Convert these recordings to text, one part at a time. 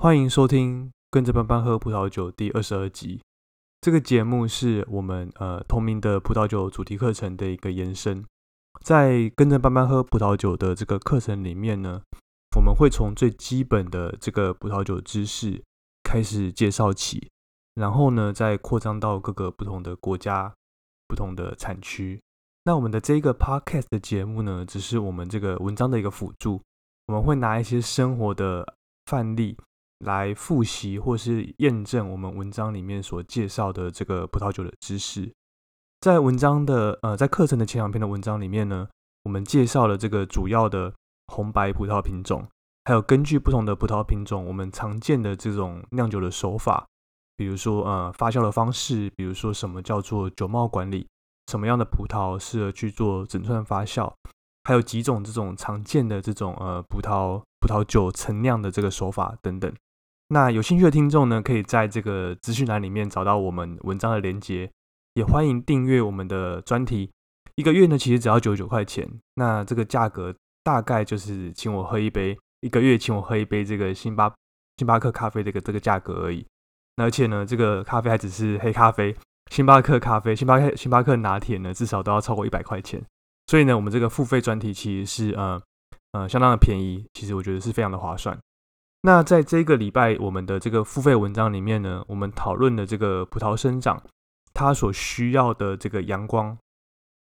欢迎收听《跟着班班喝葡萄酒》第二十二集。这个节目是我们呃同名的葡萄酒主题课程的一个延伸。在跟着班班喝葡萄酒的这个课程里面呢，我们会从最基本的这个葡萄酒知识开始介绍起，然后呢再扩张到各个不同的国家、不同的产区。那我们的这个 podcast 的节目呢，只是我们这个文章的一个辅助。我们会拿一些生活的范例。来复习或是验证我们文章里面所介绍的这个葡萄酒的知识。在文章的呃，在课程的前两篇的文章里面呢，我们介绍了这个主要的红白葡萄品种，还有根据不同的葡萄品种，我们常见的这种酿酒的手法，比如说呃发酵的方式，比如说什么叫做酒帽管理，什么样的葡萄适合去做整串发酵，还有几种这种常见的这种呃葡萄葡萄酒陈酿的这个手法等等。那有兴趣的听众呢，可以在这个资讯栏里面找到我们文章的连接，也欢迎订阅我们的专题。一个月呢，其实只要九十九块钱。那这个价格大概就是请我喝一杯，一个月请我喝一杯这个星巴星巴克咖啡这个这个价格而已。那而且呢，这个咖啡还只是黑咖啡，星巴克咖啡、星巴克星巴克拿铁呢，至少都要超过一百块钱。所以呢，我们这个付费专题其实是呃呃相当的便宜，其实我觉得是非常的划算。那在这个礼拜，我们的这个付费文章里面呢，我们讨论的这个葡萄生长，它所需要的这个阳光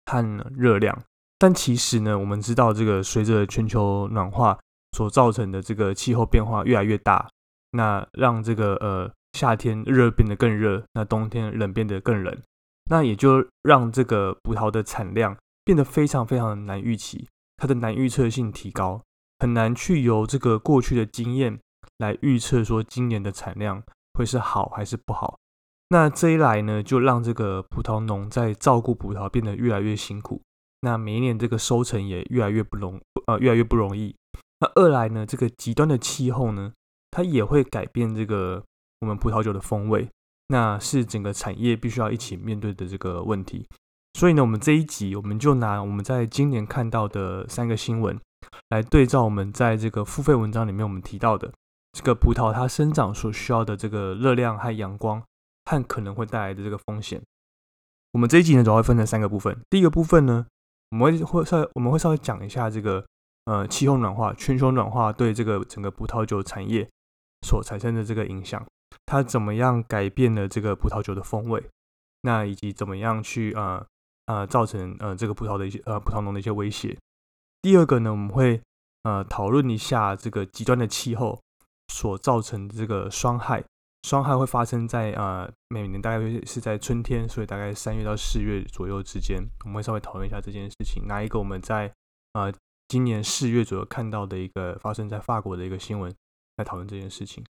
和热量。但其实呢，我们知道这个随着全球暖化所造成的这个气候变化越来越大，那让这个呃夏天热变得更热，那冬天冷变得更冷，那也就让这个葡萄的产量变得非常非常难预期，它的难预测性提高。很难去由这个过去的经验来预测说今年的产量会是好还是不好。那这一来呢，就让这个葡萄农在照顾葡萄变得越来越辛苦。那每一年这个收成也越来越不容呃越来越不容易。那二来呢，这个极端的气候呢，它也会改变这个我们葡萄酒的风味。那是整个产业必须要一起面对的这个问题。所以呢，我们这一集我们就拿我们在今年看到的三个新闻。来对照我们在这个付费文章里面我们提到的这个葡萄它生长所需要的这个热量和阳光和可能会带来的这个风险。我们这一集呢主要分成三个部分。第一个部分呢，我们会会稍微我们会稍微讲一下这个呃气候暖化、全球暖化对这个整个葡萄酒产业所产生的这个影响，它怎么样改变了这个葡萄酒的风味，那以及怎么样去呃呃造成呃这个葡萄的一些呃葡萄农的一些威胁。第二个呢，我们会呃讨论一下这个极端的气候所造成的这个霜害，霜害会发生在呃每年大概是在春天，所以大概三月到四月左右之间，我们会稍微讨论一下这件事情。拿一个我们在呃今年四月左右看到的一个发生在法国的一个新闻来讨论这件事情。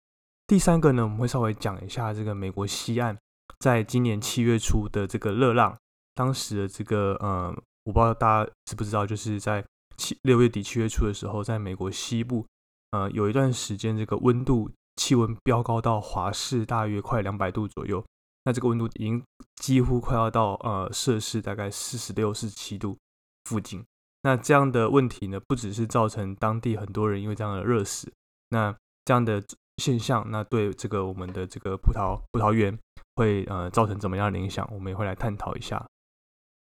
第三个呢，我们会稍微讲一下这个美国西岸在今年七月初的这个热浪，当时的这个呃，我不知道大家知不知道，就是在七六月底七月初的时候，在美国西部，呃，有一段时间，这个温度气温飙高到华氏大约快两百度左右。那这个温度已经几乎快要到呃摄氏大概四十六、四十七度附近。那这样的问题呢，不只是造成当地很多人因为这样的热死，那这样的现象，那对这个我们的这个葡萄葡萄园会呃造成怎么样的影响，我们也会来探讨一下。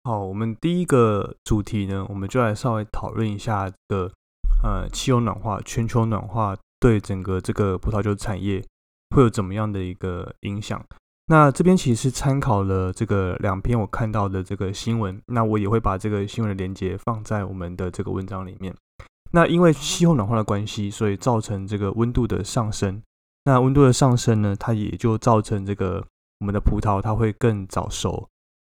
好，我们第一个主题呢，我们就来稍微讨论一下这个呃气候暖化、全球暖化对整个这个葡萄酒产业会有怎么样的一个影响。那这边其实是参考了这个两篇我看到的这个新闻，那我也会把这个新闻的连接放在我们的这个文章里面。那因为气候暖化的关系，所以造成这个温度的上升。那温度的上升呢，它也就造成这个我们的葡萄它会更早熟。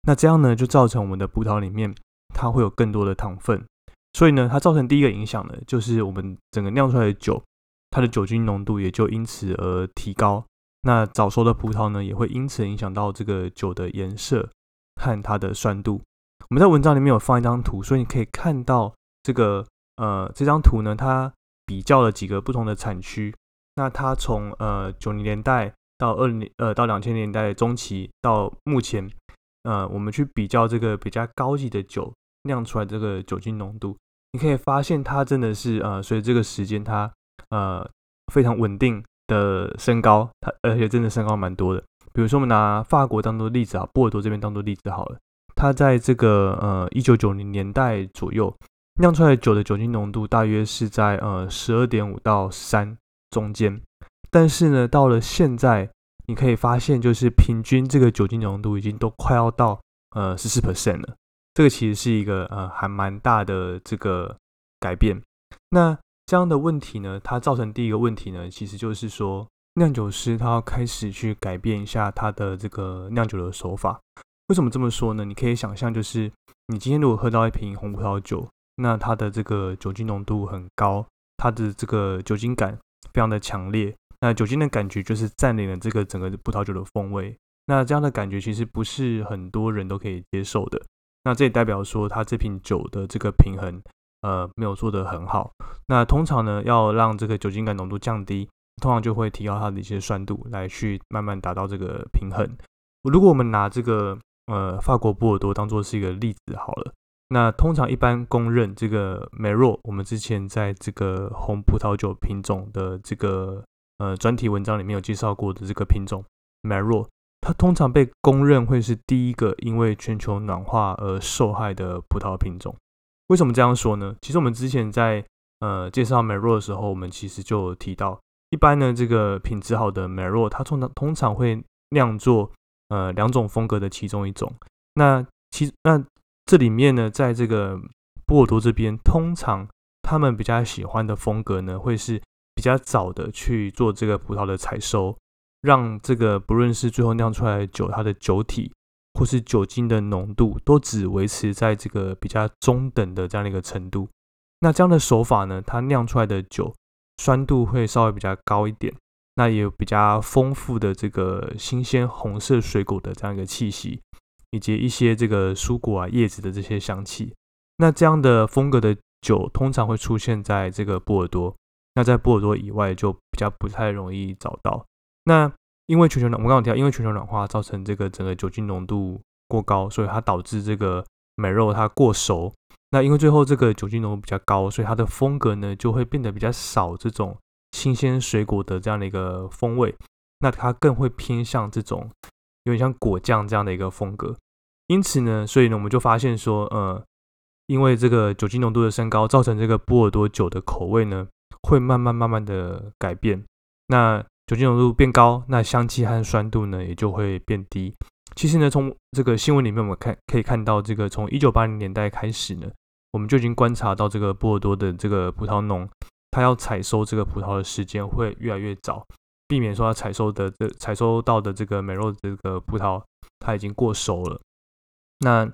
那这样呢，就造成我们的葡萄里面它会有更多的糖分，所以呢，它造成第一个影响呢，就是我们整个酿出来的酒，它的酒精浓度也就因此而提高。那早熟的葡萄呢，也会因此影响到这个酒的颜色和它的酸度。我们在文章里面有放一张图，所以你可以看到这个呃这张图呢，它比较了几个不同的产区。那它从呃九零年代到二零呃到两千年代中期到目前。呃，我们去比较这个比较高级的酒酿出来这个酒精浓度，你可以发现它真的是呃，随着这个时间它呃非常稳定，的升高，它而且真的升高蛮多的。比如说我们拿法国当做例子啊，波尔多这边当做例子好了，它在这个呃一九九零年代左右酿出来的酒的酒精浓度大约是在呃十二点五到三中间，但是呢，到了现在你可以发现，就是平均这个酒精浓度已经都快要到呃十四 percent 了。这个其实是一个呃还蛮大的这个改变。那这样的问题呢，它造成第一个问题呢，其实就是说酿酒师他要开始去改变一下他的这个酿酒的手法。为什么这么说呢？你可以想象，就是你今天如果喝到一瓶红葡萄酒，那它的这个酒精浓度很高，它的这个酒精感非常的强烈。那酒精的感觉就是占领了这个整个葡萄酒的风味。那这样的感觉其实不是很多人都可以接受的。那这也代表说，它这瓶酒的这个平衡。呃，没有做得很好。那通常呢，要让这个酒精感浓度降低，通常就会提高它的一些酸度，来去慢慢达到这个平衡。如果我们拿这个呃法国波尔多当做是一个例子好了，那通常一般公认这个梅若，我们之前在这个红葡萄酒品种的这个呃专题文章里面有介绍过的这个品种梅若，它通常被公认会是第一个因为全球暖化而受害的葡萄品种。为什么这样说呢？其实我们之前在呃介绍美若的时候，我们其实就有提到，一般呢这个品质好的美若，它通常通常会酿作呃两种风格的其中一种。那其那这里面呢，在这个波尔多这边，通常他们比较喜欢的风格呢，会是比较早的去做这个葡萄的采收，让这个不论是最后酿出来的酒，它的酒体。或是酒精的浓度都只维持在这个比较中等的这样的一个程度，那这样的手法呢，它酿出来的酒酸度会稍微比较高一点，那也有比较丰富的这个新鲜红色水果的这样一个气息，以及一些这个蔬果啊叶子的这些香气。那这样的风格的酒通常会出现在这个波尔多，那在波尔多以外就比较不太容易找到。那因为全球暖，我们刚刚提到，因为全球暖化造成这个整个酒精浓度过高，所以它导致这个美肉它过熟。那因为最后这个酒精浓度比较高，所以它的风格呢就会变得比较少这种新鲜水果的这样的一个风味。那它更会偏向这种有点像果酱这样的一个风格。因此呢，所以呢我们就发现说，呃，因为这个酒精浓度的升高，造成这个波尔多酒的口味呢会慢慢慢慢的改变。那酒精浓度变高，那香气和酸度呢也就会变低。其实呢，从这个新闻里面我们看可以看到，这个从一九八零年代开始呢，我们就已经观察到这个波尔多的这个葡萄农，他要采收这个葡萄的时间会越来越早，避免说他采收的这采收到的这个美肉这个葡萄它已经过熟了。那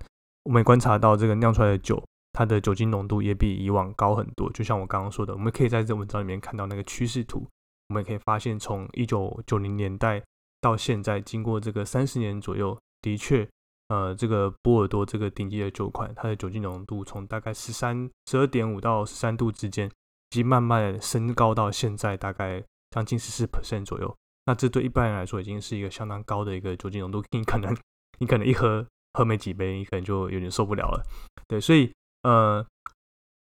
我们也观察到这个酿出来的酒，它的酒精浓度也比以往高很多。就像我刚刚说的，我们可以在这文章里面看到那个趋势图。我们可以发现，从一九九零年代到现在，经过这个三十年左右，的确，呃，这个波尔多这个顶级的酒款，它的酒精浓度从大概十三、十二点五到十三度之间，已经慢慢升高到现在大概将近十四 percent 左右。那这对一般人来说，已经是一个相当高的一个酒精浓度。你可能，你可能一喝喝没几杯，你可能就有点受不了了。对，所以，呃。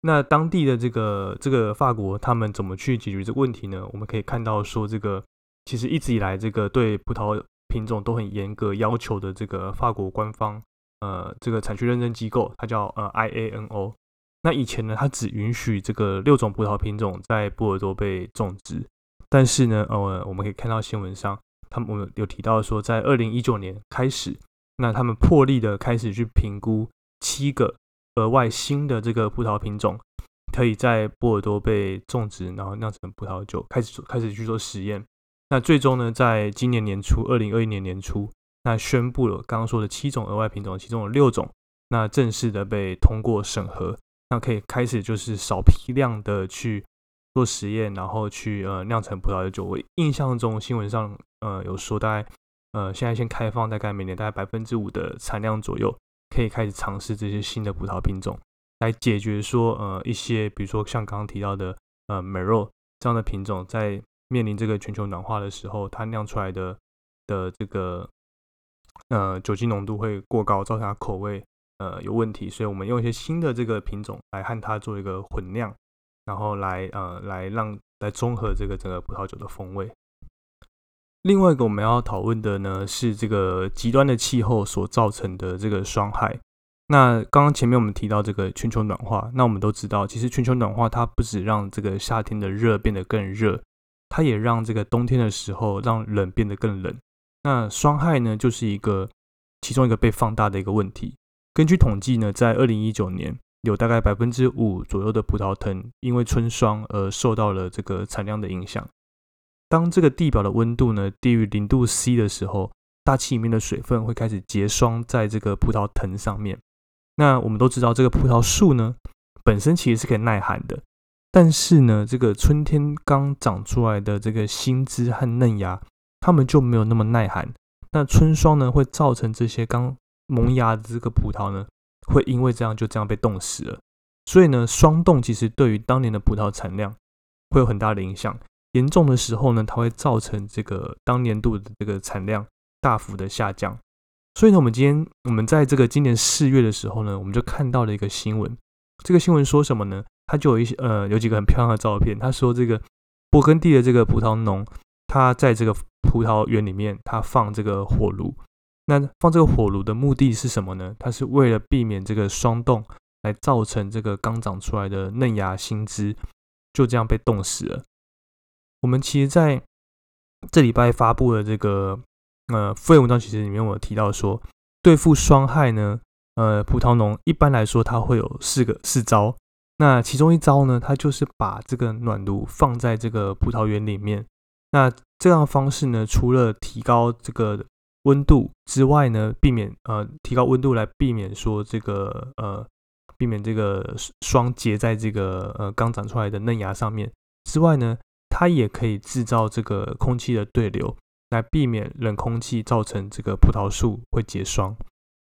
那当地的这个这个法国，他们怎么去解决这个问题呢？我们可以看到说，这个其实一直以来，这个对葡萄品种都很严格要求的这个法国官方呃这个产区认证机构，它叫呃 IANO。那以前呢，它只允许这个六种葡萄品种在波尔多被种植，但是呢，呃，我们可以看到新闻上，他们我们有提到说，在二零一九年开始，那他们破例的开始去评估七个。额外新的这个葡萄品种，可以在波尔多被种植，然后酿成葡萄酒，开始做开始去做实验。那最终呢，在今年年初，二零二一年年初，那宣布了刚刚说的七种额外品种，其中有六种，那正式的被通过审核，那可以开始就是少批量的去做实验，然后去呃酿成葡萄酒。我印象中新闻上呃有说，大概呃现在先开放，大概每年大概百分之五的产量左右。可以开始尝试这些新的葡萄品种，来解决说呃一些，比如说像刚刚提到的呃美肉这样的品种，在面临这个全球暖化的时候，它酿出来的的这个呃酒精浓度会过高，造成它口味呃有问题，所以我们用一些新的这个品种来和它做一个混酿，然后来呃来让来综合这个整个葡萄酒的风味。另外一个我们要讨论的呢，是这个极端的气候所造成的这个霜害。那刚刚前面我们提到这个全球暖化，那我们都知道，其实全球暖化它不止让这个夏天的热变得更热，它也让这个冬天的时候让冷变得更冷。那霜害呢，就是一个其中一个被放大的一个问题。根据统计呢，在二零一九年，有大概百分之五左右的葡萄藤因为春霜而受到了这个产量的影响。当这个地表的温度呢低于零度 C 的时候，大气里面的水分会开始结霜在这个葡萄藤上面。那我们都知道，这个葡萄树呢本身其实是可以耐寒的，但是呢，这个春天刚长出来的这个新枝和嫩芽，它们就没有那么耐寒。那春霜呢会造成这些刚萌芽的这个葡萄呢，会因为这样就这样被冻死了。所以呢，霜冻其实对于当年的葡萄产量会有很大的影响。严重的时候呢，它会造成这个当年度的这个产量大幅的下降。所以呢，我们今天我们在这个今年四月的时候呢，我们就看到了一个新闻。这个新闻说什么呢？它就有一些呃，有几个很漂亮的照片。他说，这个勃艮第的这个葡萄农，他在这个葡萄园里面，他放这个火炉。那放这个火炉的目的是什么呢？它是为了避免这个霜冻，来造成这个刚长出来的嫩芽新枝就这样被冻死了。我们其实在这礼拜发布的这个。呃，副业文章其实里面我提到说，对付霜害呢，呃，葡萄农一般来说它会有四个四招。那其中一招呢，它就是把这个暖炉放在这个葡萄园里面。那这样的方式呢，除了提高这个温度之外呢，避免呃提高温度来避免说这个呃避免这个霜结在这个呃刚长出来的嫩芽上面之外呢，它也可以制造这个空气的对流。来避免冷空气造成这个葡萄树会结霜。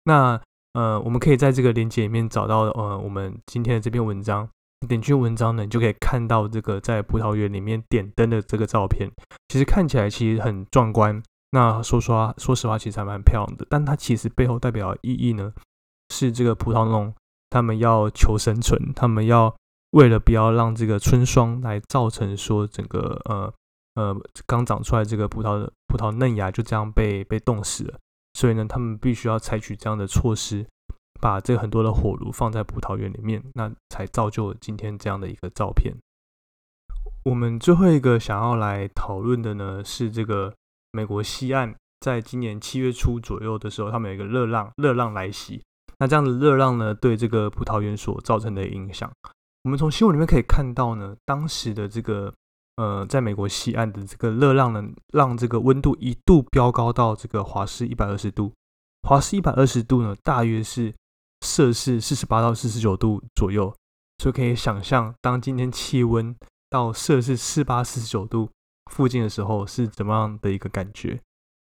那呃，我们可以在这个链接里面找到呃，我们今天的这篇文章。点进文章呢，你就可以看到这个在葡萄园里面点灯的这个照片。其实看起来其实很壮观。那说实话，说实话，其实还蛮漂亮的。但它其实背后代表的意义呢，是这个葡萄农他们要求生存，他们要为了不要让这个春霜来造成说整个呃。呃，刚长出来这个葡萄的葡萄嫩芽就这样被被冻死了，所以呢，他们必须要采取这样的措施，把这很多的火炉放在葡萄园里面，那才造就今天这样的一个照片。我们最后一个想要来讨论的呢，是这个美国西岸，在今年七月初左右的时候，他们有一个热浪，热浪来袭。那这样的热浪呢，对这个葡萄园所造成的影响，我们从新闻里面可以看到呢，当时的这个。呃，在美国西岸的这个热浪呢，让这个温度一度飙高到这个华氏一百二十度。华氏一百二十度呢，大约是摄氏四十八到四十九度左右。所以可以想象，当今天气温到摄氏四八四十九度附近的时候，是怎么样的一个感觉？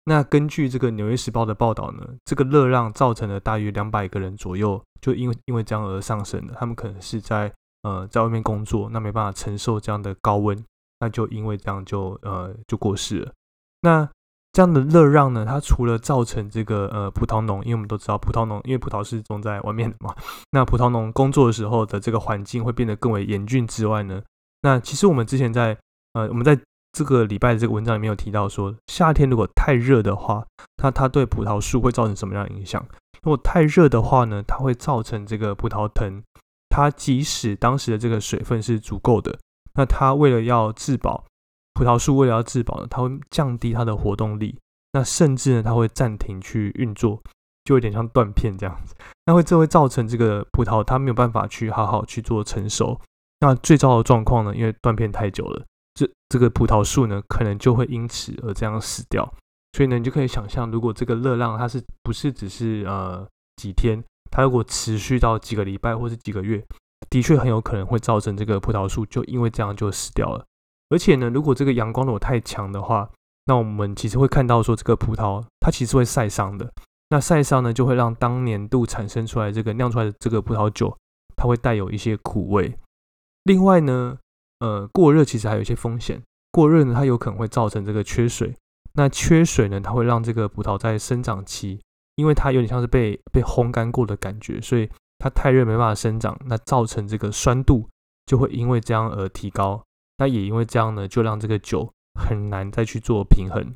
那根据这个《纽约时报》的报道呢，这个热浪造成了大约两百个人左右，就因为因为这样而上升的。他们可能是在呃在外面工作，那没办法承受这样的高温。那就因为这样就呃就过世了。那这样的热浪呢，它除了造成这个呃葡萄农，因为我们都知道葡萄农因为葡萄是种在外面的嘛，那葡萄农工作的时候的这个环境会变得更为严峻之外呢，那其实我们之前在呃我们在这个礼拜的这个文章里面有提到说，夏天如果太热的话，那它对葡萄树会造成什么样的影响？如果太热的话呢，它会造成这个葡萄藤，它即使当时的这个水分是足够的。那它为了要自保，葡萄树为了要自保呢，它会降低它的活动力，那甚至呢，它会暂停去运作，就有点像断片这样子。那会这会造成这个葡萄它没有办法去好好去做成熟。那最糟的状况呢，因为断片太久了，这这个葡萄树呢，可能就会因此而这样死掉。所以呢，你就可以想象，如果这个热浪它是不是只是呃几天，它如果持续到几个礼拜或是几个月。的确很有可能会造成这个葡萄树就因为这样就死掉了。而且呢，如果这个阳光如果太强的话，那我们其实会看到说这个葡萄它其实会晒伤的。那晒伤呢，就会让当年度产生出来这个酿出来的这个葡萄酒，它会带有一些苦味。另外呢，呃，过热其实还有一些风险。过热呢，它有可能会造成这个缺水。那缺水呢，它会让这个葡萄在生长期，因为它有点像是被被烘干过的感觉，所以。它太热没办法生长，那造成这个酸度就会因为这样而提高。那也因为这样呢，就让这个酒很难再去做平衡。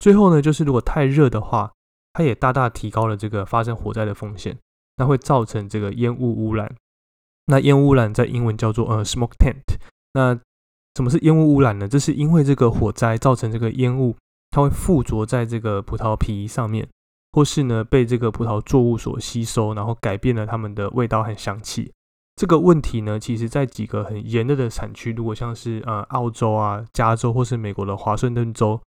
最后呢，就是如果太热的话，它也大大提高了这个发生火灾的风险，那会造成这个烟雾污染。那烟雾污染在英文叫做呃 smoke tent。那什么是烟雾污染呢？这是因为这个火灾造成这个烟雾，它会附着在这个葡萄皮上面，或是呢被这个葡萄作物所吸收，然后改变了它们的味道和香气。这个问题呢，其实在几个很炎热的产区，如果像是呃澳洲啊、加州或是美国的华盛顿州，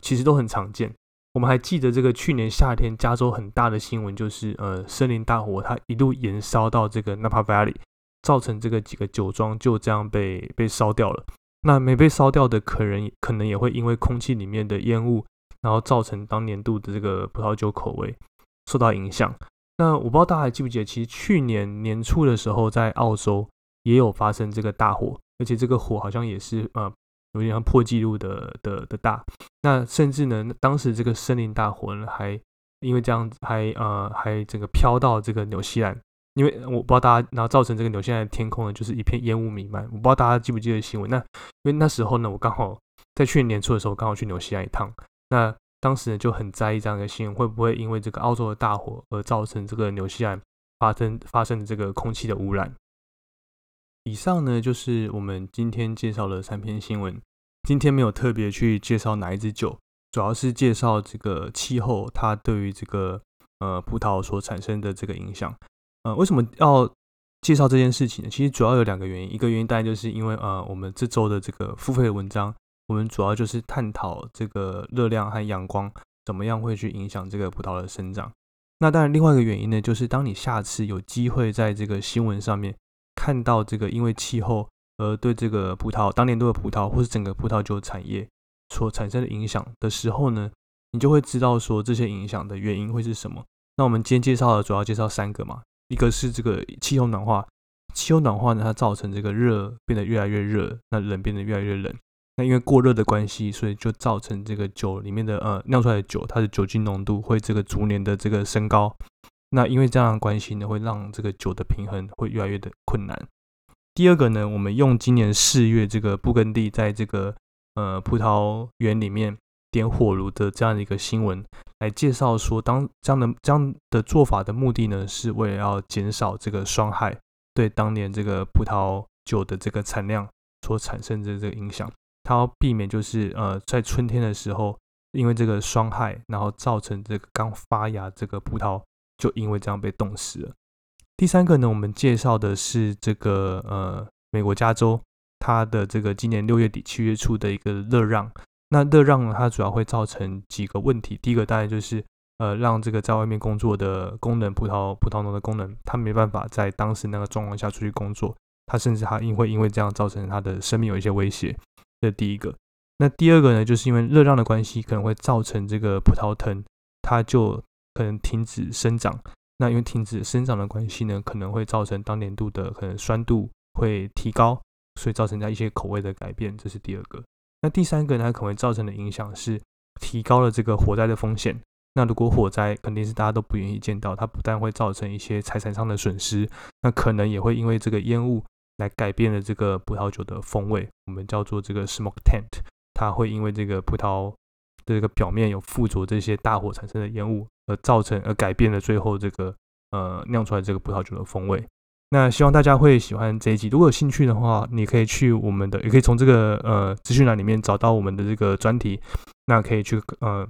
其实都很常见。我们还记得这个去年夏天加州很大的新闻，就是呃森林大火，它一路延烧到这个 Napa Valley。造成这个几个酒庄就这样被被烧掉了。那没被烧掉的可能可能也会因为空气里面的烟雾，然后造成当年度的这个葡萄酒口味受到影响。那我不知道大家还记不记得，其实去年年初的时候，在澳洲也有发生这个大火，而且这个火好像也是呃有点像破纪录的的的大。那甚至呢，当时这个森林大火呢，还因为这样子还呃还整个飘到这个纽西兰。因为我不知道大家，然后造成这个纽西兰天空呢，就是一片烟雾弥漫。我不知道大家记不记得新闻。那因为那时候呢，我刚好在去年年初的时候，刚好去纽西兰一趟。那当时呢就很在意这样的新闻，会不会因为这个澳洲的大火而造成这个纽西兰发生发生的这个空气的污染？以上呢就是我们今天介绍的三篇新闻。今天没有特别去介绍哪一支酒，主要是介绍这个气候它对于这个呃葡萄所产生的这个影响。呃，为什么要介绍这件事情呢？其实主要有两个原因，一个原因当然就是因为呃，我们这周的这个付费的文章，我们主要就是探讨这个热量和阳光怎么样会去影响这个葡萄的生长。那当然，另外一个原因呢，就是当你下次有机会在这个新闻上面看到这个因为气候而对这个葡萄当年度的葡萄或是整个葡萄酒产业所产生的影响的时候呢，你就会知道说这些影响的原因会是什么。那我们今天介绍的主要介绍三个嘛。一个是这个气候暖化，气候暖化呢，它造成这个热变得越来越热，那冷变得越来越冷。那因为过热的关系，所以就造成这个酒里面的呃酿出来的酒，它的酒精浓度会这个逐年的这个升高。那因为这样的关系呢，会让这个酒的平衡会越来越的困难。第二个呢，我们用今年四月这个布根地在这个呃葡萄园里面。点火炉的这样的一个新闻来介绍说，当这样的这样的做法的目的呢，是为了要减少这个霜害对当年这个葡萄酒的这个产量所产生的这个影响。它要避免就是呃在春天的时候，因为这个霜害，然后造成这个刚发芽这个葡萄就因为这样被冻死了。第三个呢，我们介绍的是这个呃美国加州它的这个今年六月底七月初的一个热让。那热让呢？它主要会造成几个问题。第一个当然就是，呃，让这个在外面工作的工人，葡萄葡萄农的工人，他没办法在当时那个状况下出去工作，他甚至他因会因为这样造成他的生命有一些威胁。这第一个。那第二个呢，就是因为热量的关系，可能会造成这个葡萄藤它就可能停止生长。那因为停止生长的关系呢，可能会造成当年度的可能酸度会提高，所以造成它一些口味的改变。这是第二个。那第三个呢，它可能会造成的影响是提高了这个火灾的风险。那如果火灾肯定是大家都不愿意见到，它不但会造成一些财产上的损失，那可能也会因为这个烟雾来改变了这个葡萄酒的风味。我们叫做这个 smoke tent，它会因为这个葡萄的这个表面有附着这些大火产生的烟雾，而造成而改变了最后这个呃酿出来这个葡萄酒的风味。那希望大家会喜欢这一集。如果有兴趣的话，你可以去我们的，也可以从这个呃资讯栏里面找到我们的这个专题。那可以去呃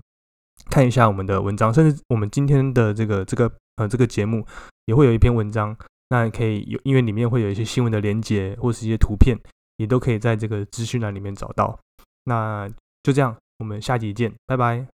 看一下我们的文章，甚至我们今天的这个这个呃这个节目也会有一篇文章。那可以有，因为里面会有一些新闻的连接或是一些图片，也都可以在这个资讯栏里面找到。那就这样，我们下集见，拜拜。